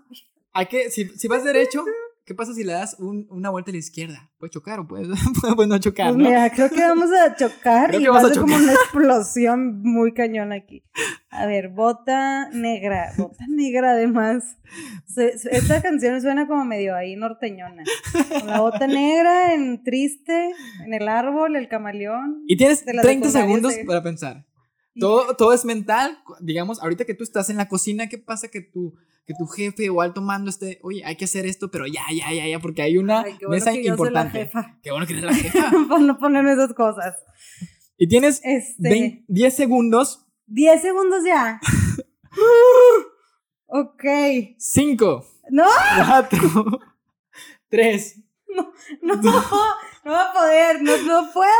[SPEAKER 1] hay que, si, si vas derecho, ¿Qué pasa si le das una vuelta a la izquierda? Puede chocar o puede, no chocar, pues
[SPEAKER 2] Mira, creo que vamos a chocar y va a ser como una explosión muy cañón aquí. A ver, bota negra, bota negra además. esta canción suena como medio ahí norteñona. La bota negra en triste, en el árbol, el camaleón.
[SPEAKER 1] Y tienes 30 segundos para pensar. Todo, todo es mental. Digamos, ahorita que tú estás en la cocina, ¿qué pasa que tú que tu jefe o alto mando esté, oye, hay que hacer esto, pero ya, ya, ya, ya, porque hay una mesa importante. Qué bueno que eres la jefa.
[SPEAKER 2] Para no ponerme esas cosas.
[SPEAKER 1] Y tienes 10 este segundos.
[SPEAKER 2] 10 segundos ya. ok.
[SPEAKER 1] 5.
[SPEAKER 2] No.
[SPEAKER 1] 4. 3.
[SPEAKER 2] No, no, no, no va a poder, no, no puedo.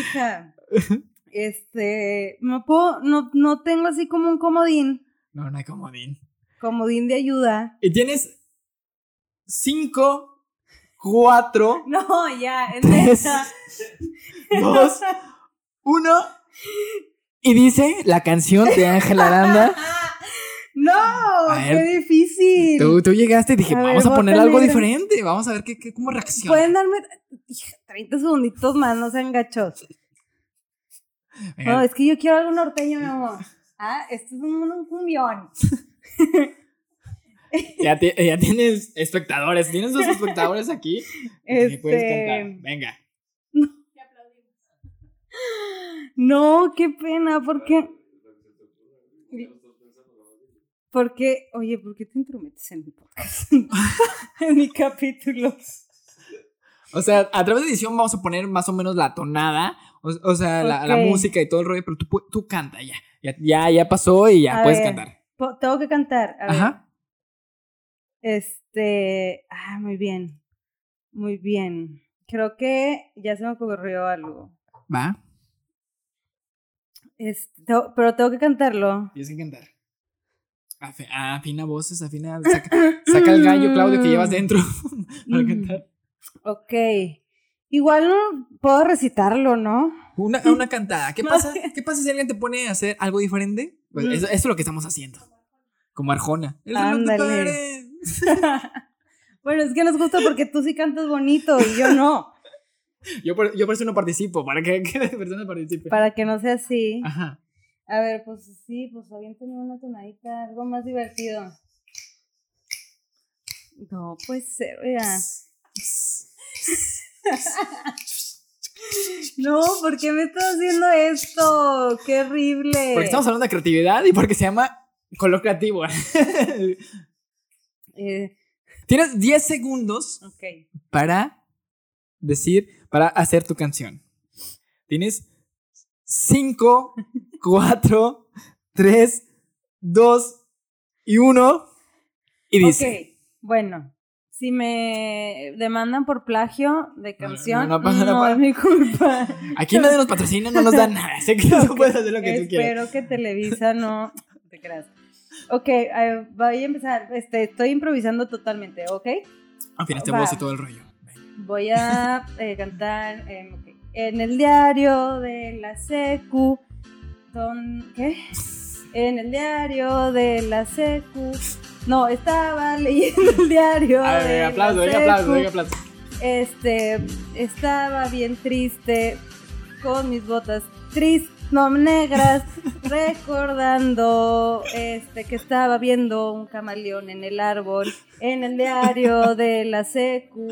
[SPEAKER 2] Hija, este, no puedo, no, no tengo así como un comodín.
[SPEAKER 1] No, no hay comodín.
[SPEAKER 2] Comodín de ayuda.
[SPEAKER 1] Y tienes cinco, cuatro.
[SPEAKER 2] No, ya, en tres,
[SPEAKER 1] dos, uno. Y dice la canción de Ángel Aranda.
[SPEAKER 2] No, qué difícil.
[SPEAKER 1] Tú, tú, llegaste y dije, vamos a poner algo diferente. Vamos a ver qué, qué, cómo reacciona.
[SPEAKER 2] Pueden darme 30 segunditos más, no sean gachos. No, es que yo quiero algo norteño, mi amor. Ah, esto es un, un cumbión.
[SPEAKER 1] ya, ya, tienes espectadores, tienes dos espectadores aquí. Este... puedes cantar. Venga.
[SPEAKER 2] No, qué pena, porque. Porque, oye, ¿por qué te intrometes en mi podcast? en mi capítulo.
[SPEAKER 1] O sea, a través de edición vamos a poner más o menos la tonada, o, sea, la, música y todo el rollo, pero tú, tú canta ya. Ya, ya, pasó y ya puedes cantar.
[SPEAKER 2] Tengo que cantar. A Ajá. Este. Ah, muy bien. Muy bien. Creo que ya se me ocurrió algo.
[SPEAKER 1] ¿Va?
[SPEAKER 2] pero tengo que cantarlo.
[SPEAKER 1] Tienes que cantar. Afina voces, afina. Saca, saca el gallo, Claudio, que llevas dentro para cantar.
[SPEAKER 2] Ok. Igual no puedo recitarlo, ¿no?
[SPEAKER 1] Una, una cantada. ¿Qué pasa, ¿Qué pasa si alguien te pone a hacer algo diferente? Pues eso, es lo que estamos haciendo. Como Arjona.
[SPEAKER 2] Ándale. bueno, es que nos gusta porque tú sí cantas bonito y yo no.
[SPEAKER 1] yo, por, yo por eso no participo, para que, que persona participe.
[SPEAKER 2] Para que no sea así. Ajá. A ver, pues sí, pues aviéntame una tonadita, algo más divertido. No puede ser, oiga. No, ¿por qué me estás haciendo esto? ¡Qué horrible!
[SPEAKER 1] Porque estamos hablando de creatividad y porque se llama color creativo. Eh. Tienes 10 segundos para decir, para hacer tu canción. Tienes 5, 4, 3, 2 y 1. Y dice.
[SPEAKER 2] Ok, bueno. Si me demandan por plagio de canción, no, no, es mi culpa.
[SPEAKER 1] Aquí nadie nos patrocina, no nos dan nada. Sé que tú puedes hacer lo que tú quieras.
[SPEAKER 2] Espero que Televisa no te creas. Ok, voy a empezar. Este, estoy improvisando totalmente, ¿ok?
[SPEAKER 1] Afinaste voz y todo el rollo.
[SPEAKER 2] Voy a eh, cantar eh, en el diario de la secu. Don, ¿Qué? En el diario de la secu no, estaba leyendo el diario. A ver, aplauso, aplauso, aplauso. Este, estaba bien triste con mis botas tristes, no negras, recordando este que estaba viendo un camaleón en el árbol en el diario de la secu.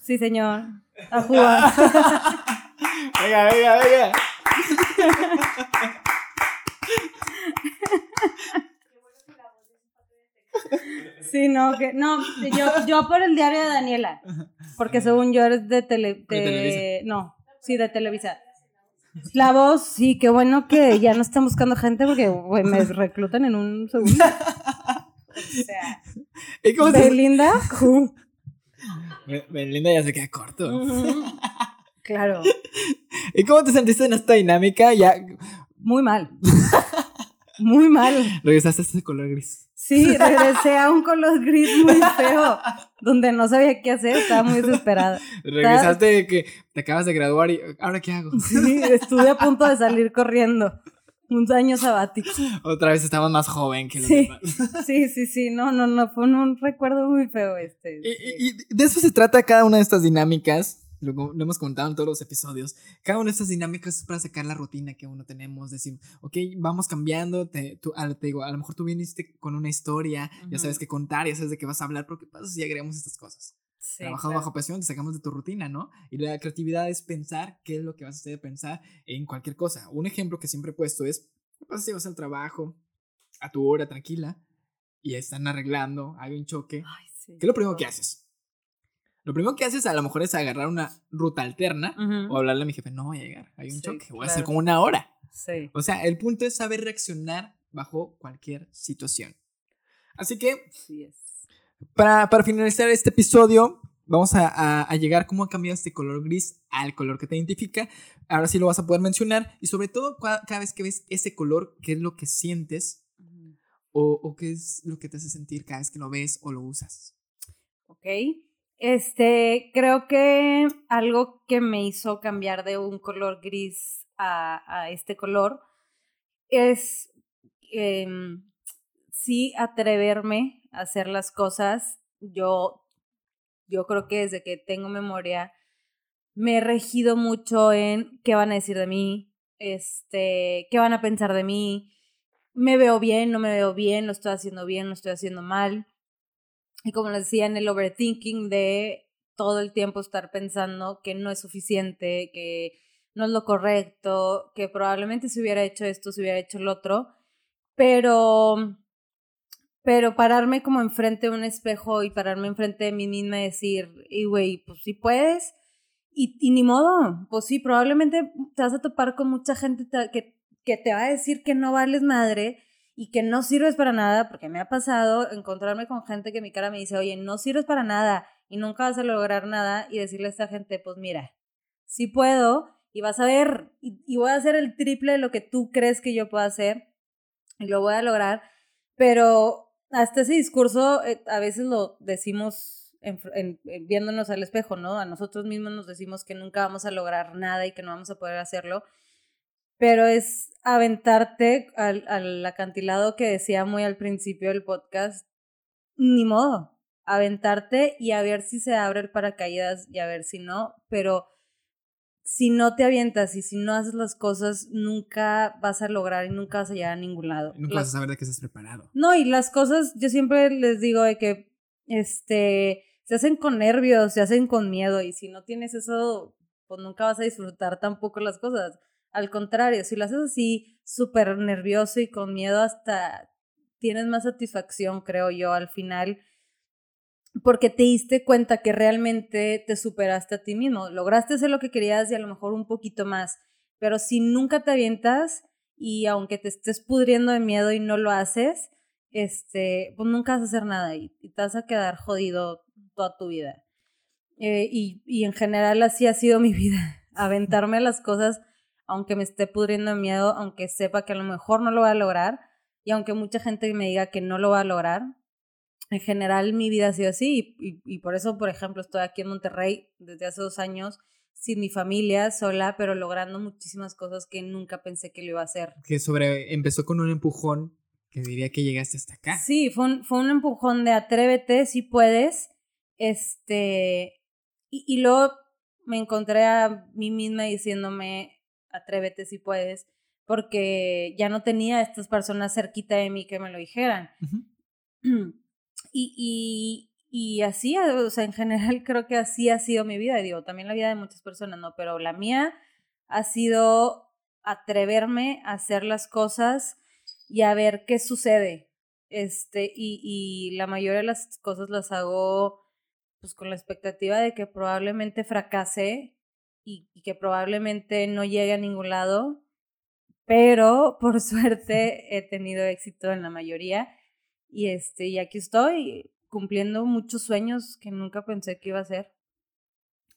[SPEAKER 2] Sí, señor. A jugar.
[SPEAKER 1] venga, venga, venga.
[SPEAKER 2] Sí, no, que, no, yo, yo por el diario de Daniela, porque según yo eres de tele, no, sí, de Televisa. La voz, sí, qué bueno que ya no están buscando gente porque me reclutan en un segundo. O sea, Belinda,
[SPEAKER 1] Belinda ya se queda corto.
[SPEAKER 2] Claro.
[SPEAKER 1] ¿Y cómo te sentiste en esta dinámica? Ya...
[SPEAKER 2] Muy mal. Muy mal.
[SPEAKER 1] Regresaste a ese color gris.
[SPEAKER 2] Sí, regresé a un color gris muy feo, donde no sabía qué hacer, estaba muy desesperada.
[SPEAKER 1] Regresaste de que te acabas de graduar y ¿ahora qué hago?
[SPEAKER 2] Sí, estuve a punto de salir corriendo. Un año sabático.
[SPEAKER 1] Otra vez estabas más joven que los
[SPEAKER 2] sí,
[SPEAKER 1] demás.
[SPEAKER 2] Sí, sí, sí, no, no, no, fue un recuerdo muy feo este.
[SPEAKER 1] Y, y de eso se trata cada una de estas dinámicas lo, hemos contado en todos los episodios, cada una de estas dinámicas es para sacar la rutina que uno tenemos, decir, ok, vamos cambiando, te, tú, a, te digo, a lo mejor tú viniste con una historia, ya sabes qué contar, ya sabes de qué vas a hablar, pero ¿qué pasa si agregamos estas cosas? Trabajamos bajo presión, te sacamos de tu rutina, ¿no? Y la creatividad es pensar qué es lo que vas a hacer, pensar en cualquier cosa. Un ejemplo que siempre he puesto es, ¿qué pasa si vas al trabajo a tu hora tranquila y están arreglando, hay un choque? ¿Qué es lo primero que haces? Lo primero que haces a lo mejor es agarrar una ruta alterna o hablarle a mi jefe, no voy a llegar, hay un choque, voy a hacer como una hora. Sí. O sea, el punto es saber reaccionar bajo cualquier situación. Así que, Para, para, finalizar este episodio, vamos a, a, llegar cómo ha cambiado este color gris al color que te identifica. Ahora sí lo vas a poder mencionar y sobre todo cada vez que ves ese color, qué es lo que sientes o, o qué es lo que te hace sentir cada vez que lo ves o lo usas.
[SPEAKER 2] Ok. Este, creo que algo que me hizo cambiar de un color gris a, este color es em, sí atreverme a hacer las cosas. Yo, yo creo que desde que tengo memoria me he regido mucho en qué van a decir de mí, este, ¿qué van a pensar de mí? ¿Me veo bien? ¿No me veo bien? ¿Lo estoy haciendo bien? ¿Lo estoy haciendo mal? Y como les decía, en el overthinking de todo el tiempo estar pensando que no es suficiente, que no es lo correcto, que probablemente se hubiera hecho esto, se hubiera hecho el otro, pero pero pararme como enfrente de un espejo y pararme enfrente de mí misma y decir, y güey, pues sí puedes, y, y, ni modo, pues sí, probablemente te vas a topar con mucha gente que, que te va a decir que no vales madre y que no sirves para nada, porque me ha pasado encontrarme con gente que mi cara me dice, oye, no sirves para nada y nunca vas a lograr nada, y decirle a esta gente, pues mira, sí puedo, y vas a ver, y, voy a hacer el triple de lo que tú crees que yo puedo hacer, y lo voy a lograr, pero hasta ese discurso eh, a veces lo decimos en, viéndonos al espejo, ¿no? A nosotros mismos nos decimos que nunca vamos a lograr nada y que no vamos a poder hacerlo, pero es aventarte al, al acantilado que decía muy al principio del podcast, ni modo, aventarte y a ver si se abre el paracaídas y a ver si no, pero si no te avientas y si no haces las cosas, nunca vas a lograr y nunca vas a llegar a ningún lado.
[SPEAKER 1] nunca vas a saber de qué estás preparado.
[SPEAKER 2] No, y las cosas, yo siempre les digo de que, este, se hacen con nervios, se hacen con miedo y si no tienes eso, pues nunca vas a disfrutar tampoco las cosas. Al contrario, si lo haces así, súper nervioso y con miedo, hasta tienes más satisfacción, creo yo, al final porque te diste cuenta que realmente te superaste a ti mismo, lograste hacer lo que querías y a lo mejor un poquito más, pero si nunca te avientas y aunque te estés pudriendo de miedo y no lo haces, este, pues nunca vas a hacer nada y, te vas a quedar jodido toda tu vida. Eh, y, y en general así ha sido mi vida, aventarme a las cosas aunque me esté pudriendo de miedo, aunque sepa que a lo mejor no lo voy a lograr y aunque mucha gente me diga que no lo va a lograr, en general mi vida ha sido así y, y, por eso, por ejemplo, estoy aquí en Monterrey desde hace dos años sin mi familia, sola, pero logrando muchísimas cosas que nunca pensé que lo iba a hacer.
[SPEAKER 1] Que sobre, empezó con un empujón que diría que llegaste hasta acá.
[SPEAKER 2] Sí, fue un, fue un empujón de atrévete si puedes, este, y, y luego me encontré a mí misma diciéndome, atrévete si puedes, porque ya no tenía a estas personas cerquita de mí que me lo dijeran. Y, y, así, o sea, en general creo que así ha sido mi vida. Y digo, también la vida de muchas personas, ¿no? Pero la mía ha sido atreverme a hacer las cosas y a ver qué sucede. Este, y, y la mayoría de las cosas las hago pues con la expectativa de que probablemente fracase y, y que probablemente no llegue a ningún lado, pero por suerte he tenido éxito en la mayoría y, este, y aquí estoy cumpliendo muchos sueños que nunca pensé que iba a hacer.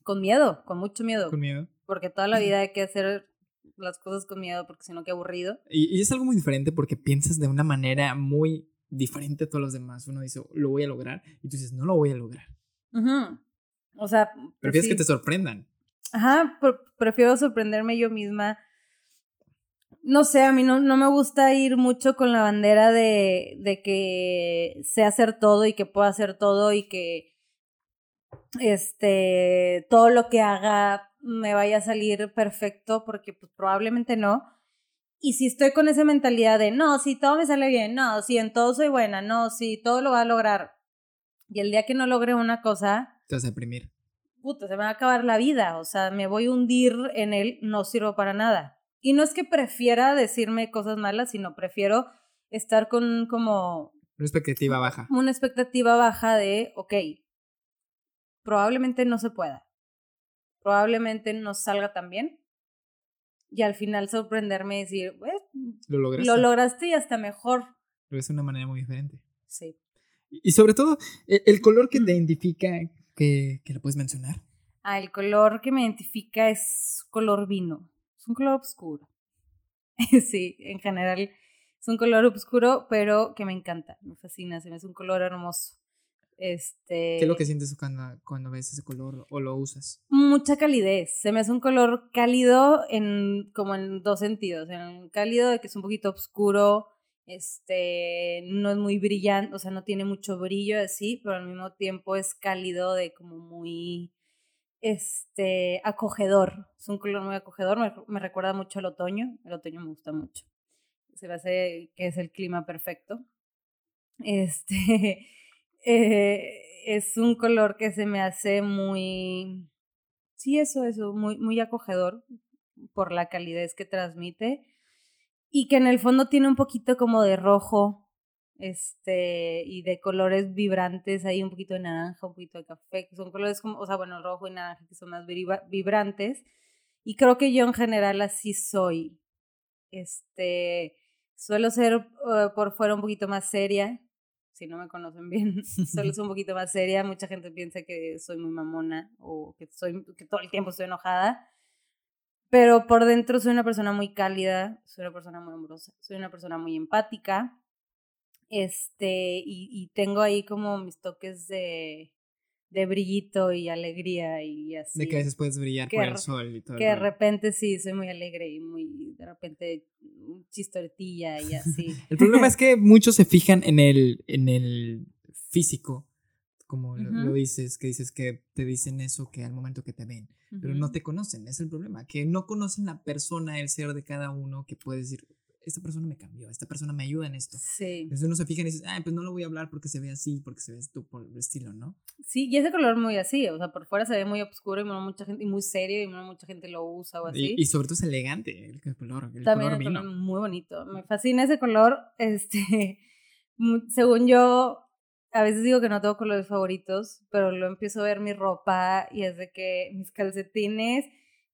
[SPEAKER 2] Con miedo, con mucho miedo.
[SPEAKER 1] Con miedo.
[SPEAKER 2] Porque toda la vida hay que hacer las cosas con miedo porque si no, qué aburrido.
[SPEAKER 1] Y, es algo muy diferente porque piensas de una manera muy diferente a todos los demás. Uno dice, lo voy a lograr. Y tú dices, no lo voy a lograr.
[SPEAKER 2] O sea...
[SPEAKER 1] Pues Prefieres que te sorprendan.
[SPEAKER 2] Ajá, prefiero sorprenderme yo misma no sé, a mí no, no me gusta ir mucho con la bandera de, de que sé hacer todo y que puedo hacer todo y que este todo lo que haga me vaya a salir perfecto porque pues, probablemente no. Y si estoy con esa mentalidad de no, si todo me sale bien, no, si en todo soy buena, no, si todo lo va a lograr. Y el día que no logre una cosa,
[SPEAKER 1] te vas a deprimir.
[SPEAKER 2] Puta, se me va a acabar la vida, o sea, me voy a hundir en él, no sirvo para nada. Y no es que prefiera decirme cosas malas, sino prefiero estar con como...
[SPEAKER 1] Una expectativa baja.
[SPEAKER 2] Una expectativa baja de, ok, probablemente no se pueda. Probablemente no salga tan bien. Y al final sorprenderme y decir,
[SPEAKER 1] lo lograste.
[SPEAKER 2] Lo lograste y hasta mejor.
[SPEAKER 1] Lo ves de una manera muy diferente.
[SPEAKER 2] Sí.
[SPEAKER 1] Y sobre todo, e, el, color que identifica, que, que lo puedes mencionar.
[SPEAKER 2] Ah, el color que me identifica es color vino un color oscuro. sí, en general es un color oscuro, pero que me encanta, me fascina, se me hace un color hermoso. Este,
[SPEAKER 1] ¿Qué es lo que sientes cuando, cuando ves ese color o lo usas?
[SPEAKER 2] Mucha calidez. Se me hace un color cálido en como en dos sentidos. En cálido de que es un poquito oscuro, este, no es muy brillante, o sea, no tiene mucho brillo así, pero al mismo tiempo es cálido de como muy este, acogedor. Es un color muy acogedor, me, me recuerda mucho al otoño. El otoño me gusta mucho. Se me hace que es el clima perfecto. Este, eh, es un color que se me hace muy, sí, eso, eso, muy, muy acogedor por la calidez que transmite y que en el fondo tiene un poquito como de rojo, este, y de colores vibrantes, hay un poquito de naranja, un poquito de café, que son colores como, o sea, bueno, rojo y naranja que son más vibrantes. Y creo que yo en general así soy. Este, suelo ser uh, por fuera un poquito más seria, si no me conocen bien, suelo ser un poquito más seria. Mucha gente piensa que soy muy mamona o que, soy, que todo el tiempo estoy enojada. Pero por dentro soy una persona muy cálida, soy una persona muy amorosa, soy una persona muy empática. Este, y, y tengo ahí como mis toques de, de brillito y alegría y así.
[SPEAKER 1] De que a veces puedes brillar por el sol y todo.
[SPEAKER 2] Que de repente sí, soy muy alegre y muy, de repente, chistortilla y así.
[SPEAKER 1] el problema es que muchos se fijan en el, en el físico, como lo, dices, que dices que te dicen eso que al momento que te ven, pero no te conocen, es el problema, que no conocen la persona, el ser de cada uno, que puedes decir, esta persona me cambió, esta persona me ayuda en esto. Sí. Entonces uno se fija y dice, ay, pues no lo voy a hablar porque se ve así, porque se ve tú por el estilo, ¿no?
[SPEAKER 2] Sí, y ese color muy así, o sea, por fuera se ve muy oscuro y mucha gente, y muy serio y mucha gente lo usa o así.
[SPEAKER 1] Y, sobre todo es elegante el color, el
[SPEAKER 2] También
[SPEAKER 1] color vino.
[SPEAKER 2] muy bonito, me fascina ese color, este, según yo, a veces digo que no tengo colores favoritos, pero lo empiezo a ver mi ropa y es de que mis calcetines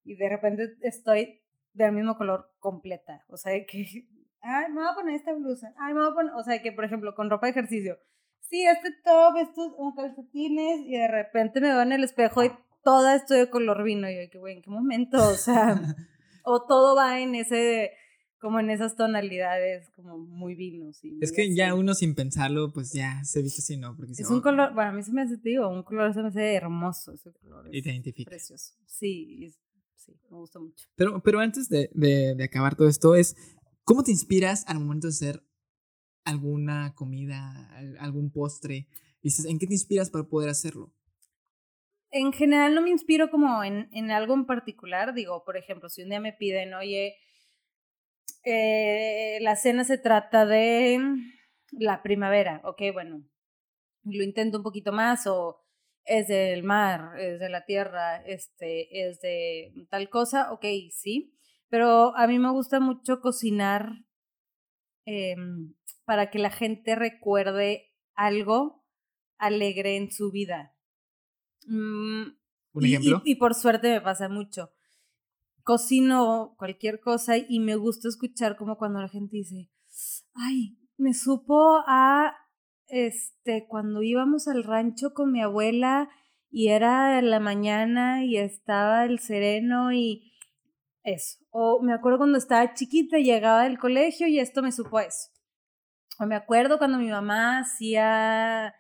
[SPEAKER 2] y de repente estoy del mismo color completa. O sea, que, ay, me voy a poner esta blusa. Ay, me voy a poner, o sea, que por ejemplo, con ropa de ejercicio. Sí, este top, estos calcetines, y de repente me veo en el espejo y toda estoy de color vino. Y yo, que, güey, ¿en qué momento? O sea, o todo va en ese, como en esas tonalidades, como muy vinos. Y
[SPEAKER 1] es que ya uno sin pensarlo, pues ya se viste así, ¿no? Porque
[SPEAKER 2] es un color, bueno, a mí se me hace, digo, un color se me hace hermoso ese color.
[SPEAKER 1] Y te identifica.
[SPEAKER 2] Precioso. Sí, sí, me gusta mucho.
[SPEAKER 1] Pero, pero antes de, de, acabar todo esto, es ¿cómo te inspiras al momento de hacer alguna comida, algún postre? Dices, ¿en qué te inspiras para poder hacerlo?
[SPEAKER 2] En general no me inspiro como en, en algo en particular. Digo, por ejemplo, si un día me piden, oye, eh, la cena se trata de la primavera, ok, bueno, lo intento un poquito más o es del mar, es de la tierra, este, es de tal cosa, ok, sí. Pero a mí me gusta mucho cocinar em, para que la gente recuerde algo alegre en su vida.
[SPEAKER 1] Mm, ¿Un ejemplo?
[SPEAKER 2] Y, por suerte me pasa mucho. Cocino cualquier cosa y me gusta escuchar como cuando la gente dice, ay, me supo a este, cuando íbamos al rancho con mi abuela y era la mañana y estaba el sereno y eso. O me acuerdo cuando estaba chiquita y llegaba del colegio y esto me supo eso. O me acuerdo cuando mi mamá hacía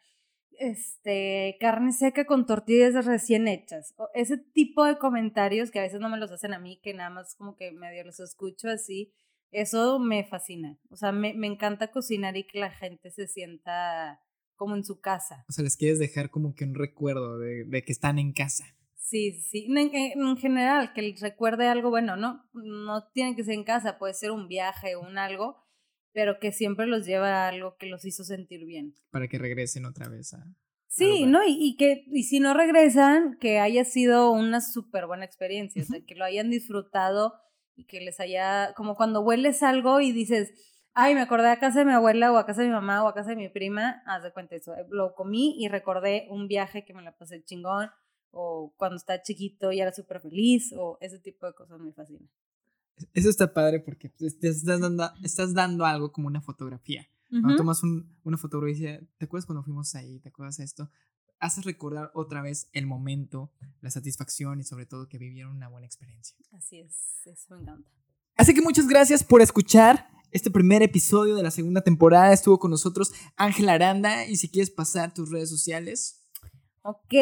[SPEAKER 2] este, carne seca con tortillas recién hechas. O ese tipo de comentarios que a veces no me los hacen a mí, que nada más como que medio los escucho así eso me fascina. O sea, me, me encanta cocinar y que la gente se sienta como en su casa.
[SPEAKER 1] O sea, les quieres dejar como que un recuerdo de, de que están en casa.
[SPEAKER 2] Sí, sí. En, en, general, que les recuerde algo bueno, ¿no? No tiene que ser en casa, puede ser un viaje un algo, pero que siempre los lleva a algo que los hizo sentir bien.
[SPEAKER 1] Para que regresen otra vez a...
[SPEAKER 2] Sí, ¿no? Y, y, que, y si no regresan, que haya sido una súper buena experiencia, o sea, que lo hayan disfrutado y que les haya, como cuando hueles algo y dices, ay, me acordé a casa de mi abuela o a casa de mi mamá o a casa de mi prima, haz de cuenta eso, lo comí y recordé un viaje que me la pasé chingón o cuando estaba chiquito y era súper feliz o ese tipo de cosas me fascina.
[SPEAKER 1] Eso está padre porque pues, estás dando, estás dando algo como una fotografía. Cuando tomas una fotografía, ¿te acuerdas cuando fuimos ahí? ¿Te acuerdas esto? haces recordar otra vez el momento, la satisfacción y sobre todo que vivieron una buena experiencia.
[SPEAKER 2] Así es, eso me encanta.
[SPEAKER 1] Así que muchas gracias por escuchar este primer episodio de la segunda temporada. Estuvo con nosotros Ángela Aranda y si quieres pasar tus redes sociales.
[SPEAKER 2] Ok,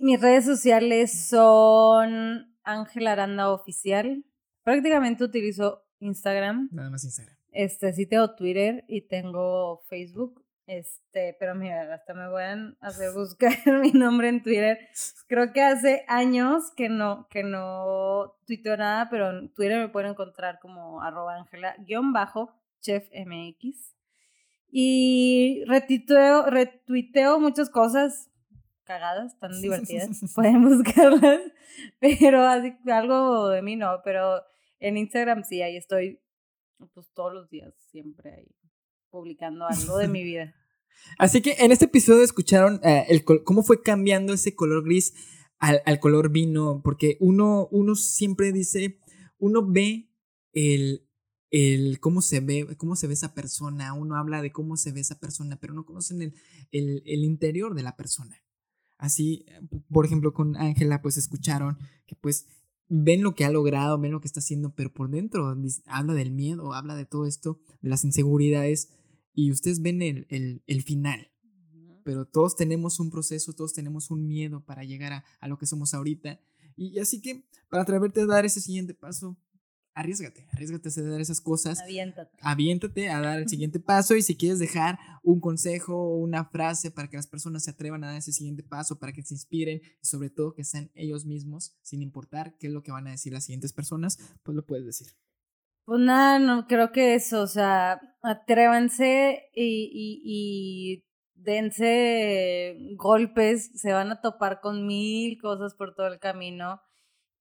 [SPEAKER 2] mis redes sociales son Ángela Aranda Oficial. Prácticamente utilizo Instagram.
[SPEAKER 1] Nada más Instagram.
[SPEAKER 2] Este, sí tengo Twitter y tengo Facebook Este, pero mira, hasta me voy a hacer buscar mi nombre en Twitter. Creo que hace años que no, que no tuiteo nada, pero en Twitter me pueden encontrar como arroba angela guion bajo chef mx. Y retuiteo, retuiteo muchas cosas cagadas, tan divertidas. pueden buscarlas. Pero así, algo de mí no, pero en Instagram sí, ahí estoy pues todos los días, siempre ahí publicando algo de mi vida.
[SPEAKER 1] Así que en este episodio escucharon eh, el, cómo fue cambiando ese color gris al, al, color vino, porque uno, uno siempre dice, uno ve el, el cómo se ve, cómo se ve esa persona, uno habla de cómo se ve esa persona, pero no conocen el, el, el interior de la persona. Así, por ejemplo, con Ángela, pues escucharon que pues ven lo que ha logrado, ven lo que está haciendo, pero por dentro habla del miedo, habla de todo esto, de las inseguridades, y ustedes ven el, el, el final. Pero todos tenemos un proceso, todos tenemos un miedo para llegar a, a lo que somos ahorita. Y, así que para atreverte a dar ese siguiente paso, arriesgate, arriesgate a dar esas cosas.
[SPEAKER 2] Aviéntate.
[SPEAKER 1] Aviéntate a dar el siguiente paso y si quieres dejar un consejo o una frase para que las personas se atrevan a dar ese siguiente paso, para que se inspiren y sobre todo que sean ellos mismos, sin importar qué es lo que van a decir las siguientes personas, pues lo puedes decir.
[SPEAKER 2] Pues nada, no creo que eso, o sea, atrévanse y, y, y dense golpes, se van a topar con mil cosas por todo el camino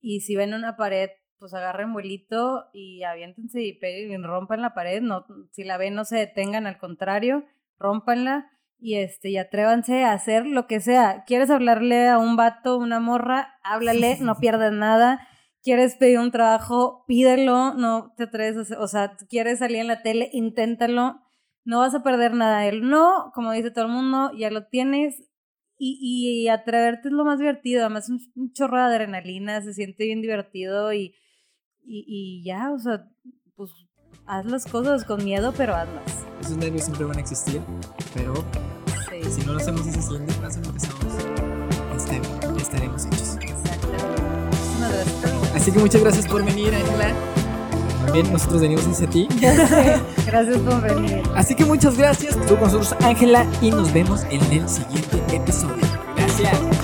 [SPEAKER 2] y si ven una pared, pues agarren vuelito y aviéntense y peguen, rompan la pared, no, si la ven no se detengan, al contrario, rompanla y este, y atrévanse a hacer lo que sea. ¿Quieres hablarle a un vato, una morra? Háblale, no pierdas nada quieres pedir un trabajo, pídelo, no te atreves a hacer, o sea, quieres salir en la tele, inténtalo, no vas a perder nada. El no, como dice todo el mundo, ya lo tienes y, y atreverte es lo más divertido, además un, un chorro de adrenalina, se siente bien divertido y, y, y ya, o sea, pues haz las cosas con miedo, pero hazlas.
[SPEAKER 1] Esos nervios siempre van a existir, pero si no lo hacemos ese siguiente paso, empezamos, estaremos hechos.
[SPEAKER 2] Exactamente. Muchísimas gracias.
[SPEAKER 1] Así que muchas gracias por venir, Ángela. También nosotros venimos hacia ti.
[SPEAKER 2] gracias por venir.
[SPEAKER 1] Así que muchas gracias. Tú con nosotros, Ángela, y nos vemos en el siguiente episodio. Gracias.